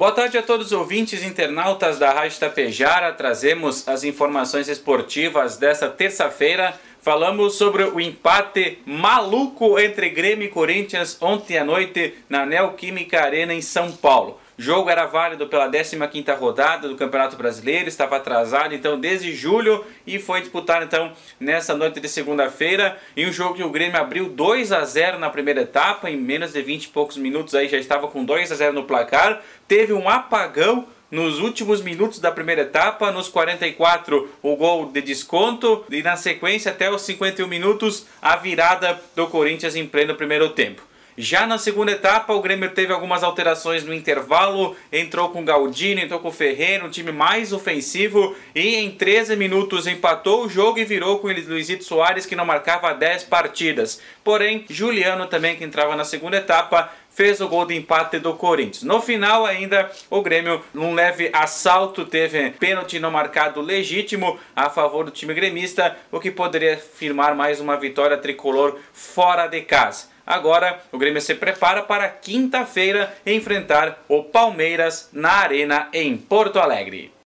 Boa tarde a todos os ouvintes internautas da Rádio Tapejara. Trazemos as informações esportivas desta terça-feira. Falamos sobre o empate maluco entre Grêmio e Corinthians ontem à noite na Neoquímica Arena em São Paulo. O jogo era válido pela 15ª rodada do Campeonato Brasileiro, estava atrasado então desde julho e foi disputado então nessa noite de segunda-feira, em um jogo que o Grêmio abriu 2 a 0 na primeira etapa, em menos de 20 e poucos minutos aí já estava com 2 a 0 no placar, teve um apagão nos últimos minutos da primeira etapa, nos 44 o gol de desconto e na sequência até os 51 minutos a virada do Corinthians em pleno primeiro tempo. Já na segunda etapa, o Grêmio teve algumas alterações no intervalo, entrou com Galdino, entrou com Ferreira, um time mais ofensivo e em 13 minutos empatou o jogo e virou com Luizito Soares que não marcava 10 partidas. Porém, Juliano também que entrava na segunda etapa fez o gol de empate do Corinthians. No final ainda o Grêmio num leve assalto teve pênalti não marcado legítimo a favor do time gremista, o que poderia firmar mais uma vitória tricolor fora de casa. Agora, o Grêmio se prepara para quinta-feira enfrentar o Palmeiras na Arena em Porto Alegre.